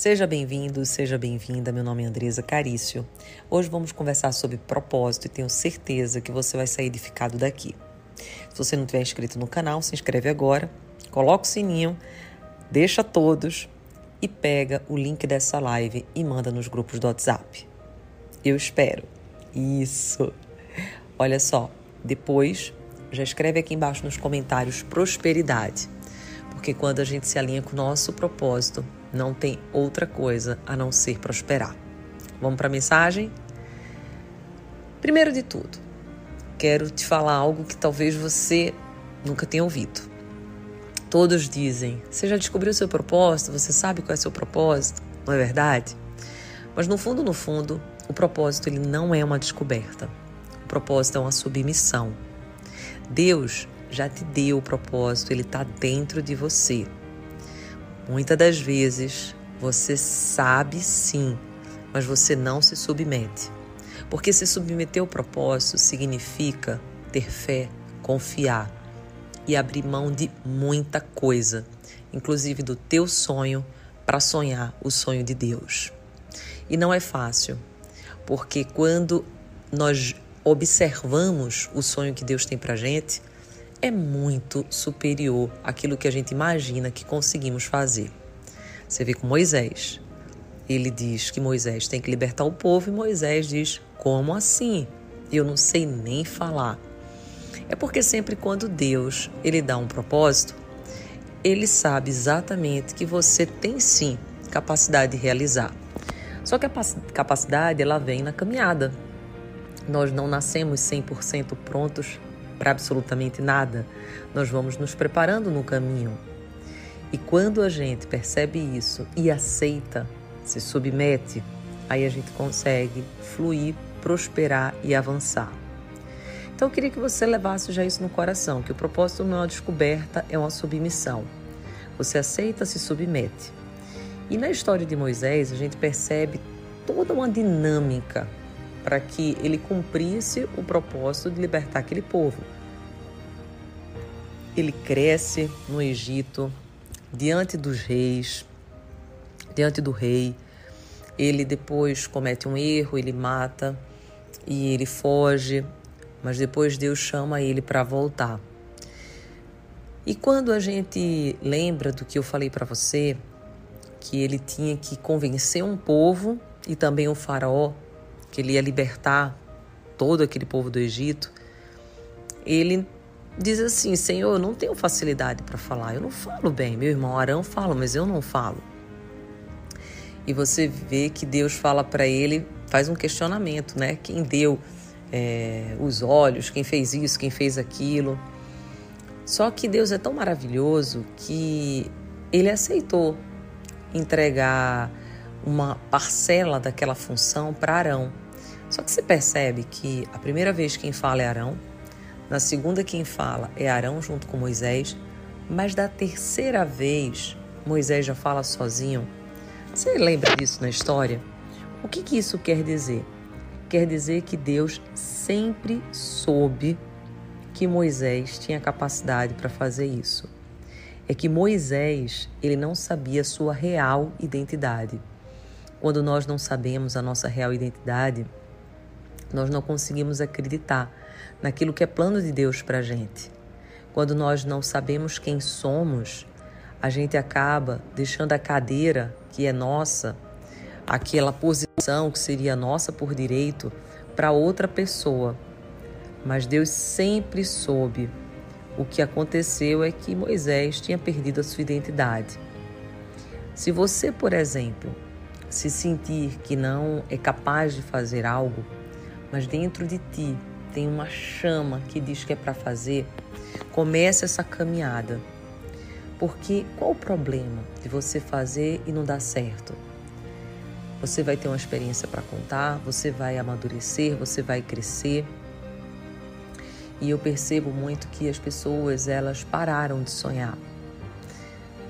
Seja bem-vindo, seja bem-vinda. Meu nome é Andresa Carício. Hoje vamos conversar sobre propósito e tenho certeza que você vai sair edificado daqui. Se você não tiver inscrito no canal, se inscreve agora, coloca o sininho, deixa todos e pega o link dessa live e manda nos grupos do WhatsApp. Eu espero. Isso. Olha só, depois já escreve aqui embaixo nos comentários prosperidade. Porque quando a gente se alinha com o nosso propósito, não tem outra coisa a não ser prosperar. Vamos para a mensagem? Primeiro de tudo, quero te falar algo que talvez você nunca tenha ouvido. Todos dizem: você já descobriu seu propósito? Você sabe qual é seu propósito? Não é verdade? Mas no fundo, no fundo, o propósito ele não é uma descoberta. O propósito é uma submissão. Deus já te deu o propósito, ele está dentro de você. Muitas das vezes você sabe sim, mas você não se submete. Porque se submeter ao propósito significa ter fé, confiar e abrir mão de muita coisa, inclusive do teu sonho, para sonhar o sonho de Deus. E não é fácil, porque quando nós observamos o sonho que Deus tem para gente, é muito superior àquilo que a gente imagina que conseguimos fazer. Você vê com Moisés. Ele diz que Moisés tem que libertar o povo e Moisés diz: Como assim? Eu não sei nem falar. É porque sempre quando Deus ele dá um propósito, ele sabe exatamente que você tem sim capacidade de realizar. Só que a capacidade ela vem na caminhada. Nós não nascemos 100% prontos para absolutamente nada. Nós vamos nos preparando no caminho. E quando a gente percebe isso e aceita, se submete, aí a gente consegue fluir, prosperar e avançar. Então eu queria que você levasse já isso no coração, que o propósito não é uma descoberta, é uma submissão. Você aceita, se submete. E na história de Moisés, a gente percebe toda uma dinâmica para que ele cumprisse o propósito de libertar aquele povo. Ele cresce no Egito, diante dos reis, diante do rei. Ele depois comete um erro, ele mata e ele foge, mas depois Deus chama ele para voltar. E quando a gente lembra do que eu falei para você, que ele tinha que convencer um povo e também o faraó que ele ia libertar todo aquele povo do Egito, ele diz assim: Senhor, eu não tenho facilidade para falar, eu não falo bem. Meu irmão Arão fala, mas eu não falo. E você vê que Deus fala para ele, faz um questionamento, né? Quem deu é, os olhos, quem fez isso, quem fez aquilo. Só que Deus é tão maravilhoso que ele aceitou entregar uma parcela daquela função para Arão. Só que você percebe que a primeira vez quem fala é Arão, na segunda quem fala é Arão junto com Moisés, mas da terceira vez Moisés já fala sozinho. Você lembra disso na história? O que, que isso quer dizer? Quer dizer que Deus sempre soube que Moisés tinha capacidade para fazer isso. É que Moisés, ele não sabia sua real identidade. Quando nós não sabemos a nossa real identidade, nós não conseguimos acreditar naquilo que é plano de Deus para a gente. Quando nós não sabemos quem somos, a gente acaba deixando a cadeira que é nossa, aquela posição que seria nossa por direito, para outra pessoa. Mas Deus sempre soube. O que aconteceu é que Moisés tinha perdido a sua identidade. Se você, por exemplo, se sentir que não é capaz de fazer algo, mas dentro de ti tem uma chama que diz que é para fazer, comece essa caminhada. Porque qual o problema de você fazer e não dar certo? Você vai ter uma experiência para contar, você vai amadurecer, você vai crescer. E eu percebo muito que as pessoas, elas pararam de sonhar.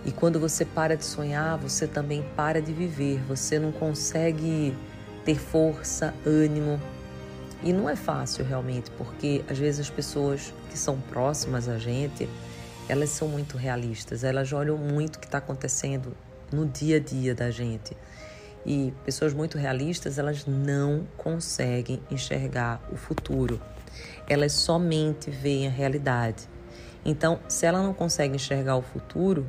E quando você para de sonhar, você também para de viver. Você não consegue ter força, ânimo. E não é fácil realmente, porque às vezes as pessoas que são próximas a gente, elas são muito realistas, elas olham muito o que está acontecendo no dia a dia da gente. E pessoas muito realistas, elas não conseguem enxergar o futuro. Elas somente veem a realidade. Então, se ela não consegue enxergar o futuro,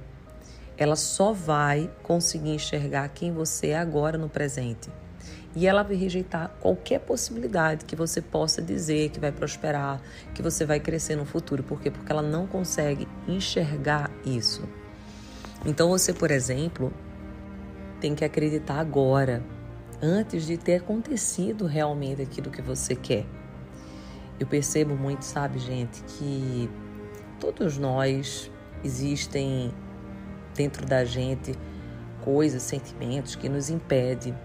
ela só vai conseguir enxergar quem você é agora no presente. E ela vai rejeitar qualquer possibilidade que você possa dizer que vai prosperar, que você vai crescer no futuro. Por quê? Porque ela não consegue enxergar isso. Então você, por exemplo, tem que acreditar agora, antes de ter acontecido realmente aquilo que você quer. Eu percebo muito, sabe, gente, que todos nós existem dentro da gente coisas, sentimentos que nos impedem.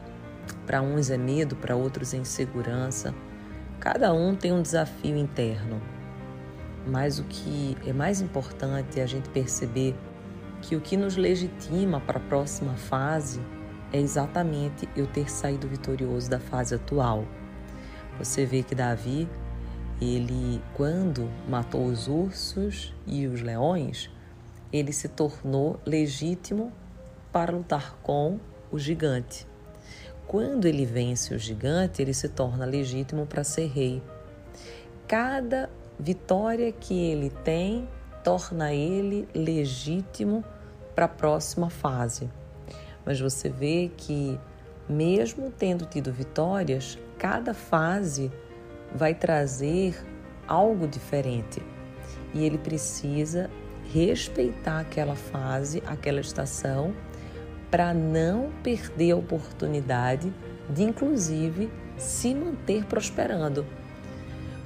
Para uns é medo, para outros é insegurança. Cada um tem um desafio interno. Mas o que é mais importante é a gente perceber que o que nos legitima para a próxima fase é exatamente eu ter saído vitorioso da fase atual. Você vê que Davi, ele quando matou os ursos e os leões, ele se tornou legítimo para lutar com o gigante. Quando ele vence o gigante, ele se torna legítimo para ser rei. Cada vitória que ele tem torna ele legítimo para a próxima fase. Mas você vê que, mesmo tendo tido vitórias, cada fase vai trazer algo diferente e ele precisa respeitar aquela fase, aquela estação, para não perder a oportunidade de, inclusive, se manter prosperando.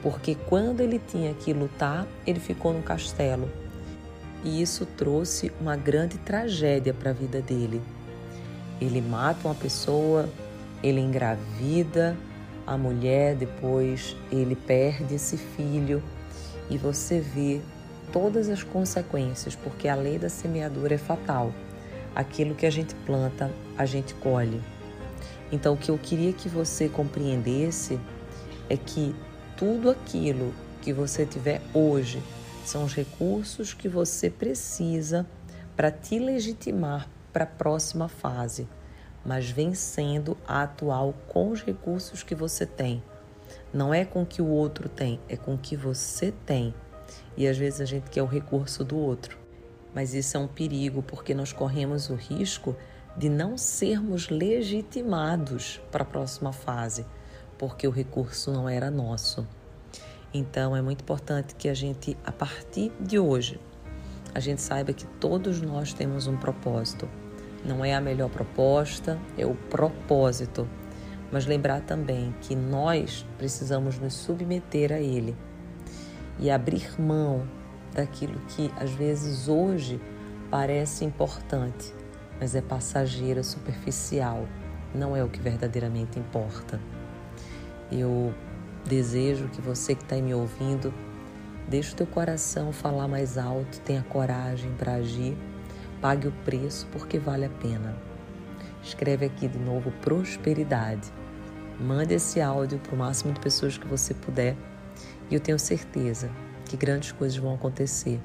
Porque quando ele tinha que lutar, ele ficou no castelo. E isso trouxe uma grande tragédia para a vida dele. Ele mata uma pessoa, ele engravida a mulher, depois ele perde esse filho e você vê todas as consequências, porque a lei da semeadura é fatal. Aquilo que a gente planta, a gente colhe. Então, o que eu queria que você compreendesse é que tudo aquilo que você tiver hoje são os recursos que você precisa para te legitimar para a próxima fase, mas vencendo a atual com os recursos que você tem. Não é com o que o outro tem, é com o que você tem. E às vezes a gente quer o recurso do outro. Mas isso é um perigo porque nós corremos o risco de não sermos legitimados para a próxima fase, porque o recurso não era nosso. Então é muito importante que a gente, a partir de hoje, a gente saiba que todos nós temos um propósito. Não é a melhor proposta, é o propósito. Mas lembrar também que nós precisamos nos submeter a ele e abrir mão daquilo que às vezes hoje parece importante, mas é passageira, superficial, não é o que verdadeiramente importa. Eu desejo que você que está me ouvindo, deixe o teu coração falar mais alto, tenha coragem para agir, pague o preço porque vale a pena. Escreve aqui de novo prosperidade. Mande esse áudio para o máximo de pessoas que você puder e eu tenho certeza que grandes coisas vão acontecer,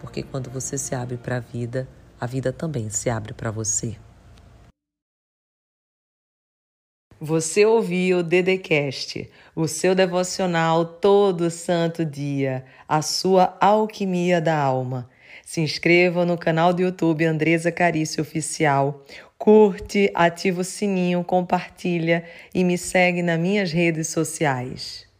porque quando você se abre para a vida, a vida também se abre para você. Você ouviu o Dedecast, o seu devocional todo santo dia, a sua alquimia da alma. Se inscreva no canal do YouTube Andresa Carício Oficial. Curte, ativa o sininho, compartilha e me segue nas minhas redes sociais.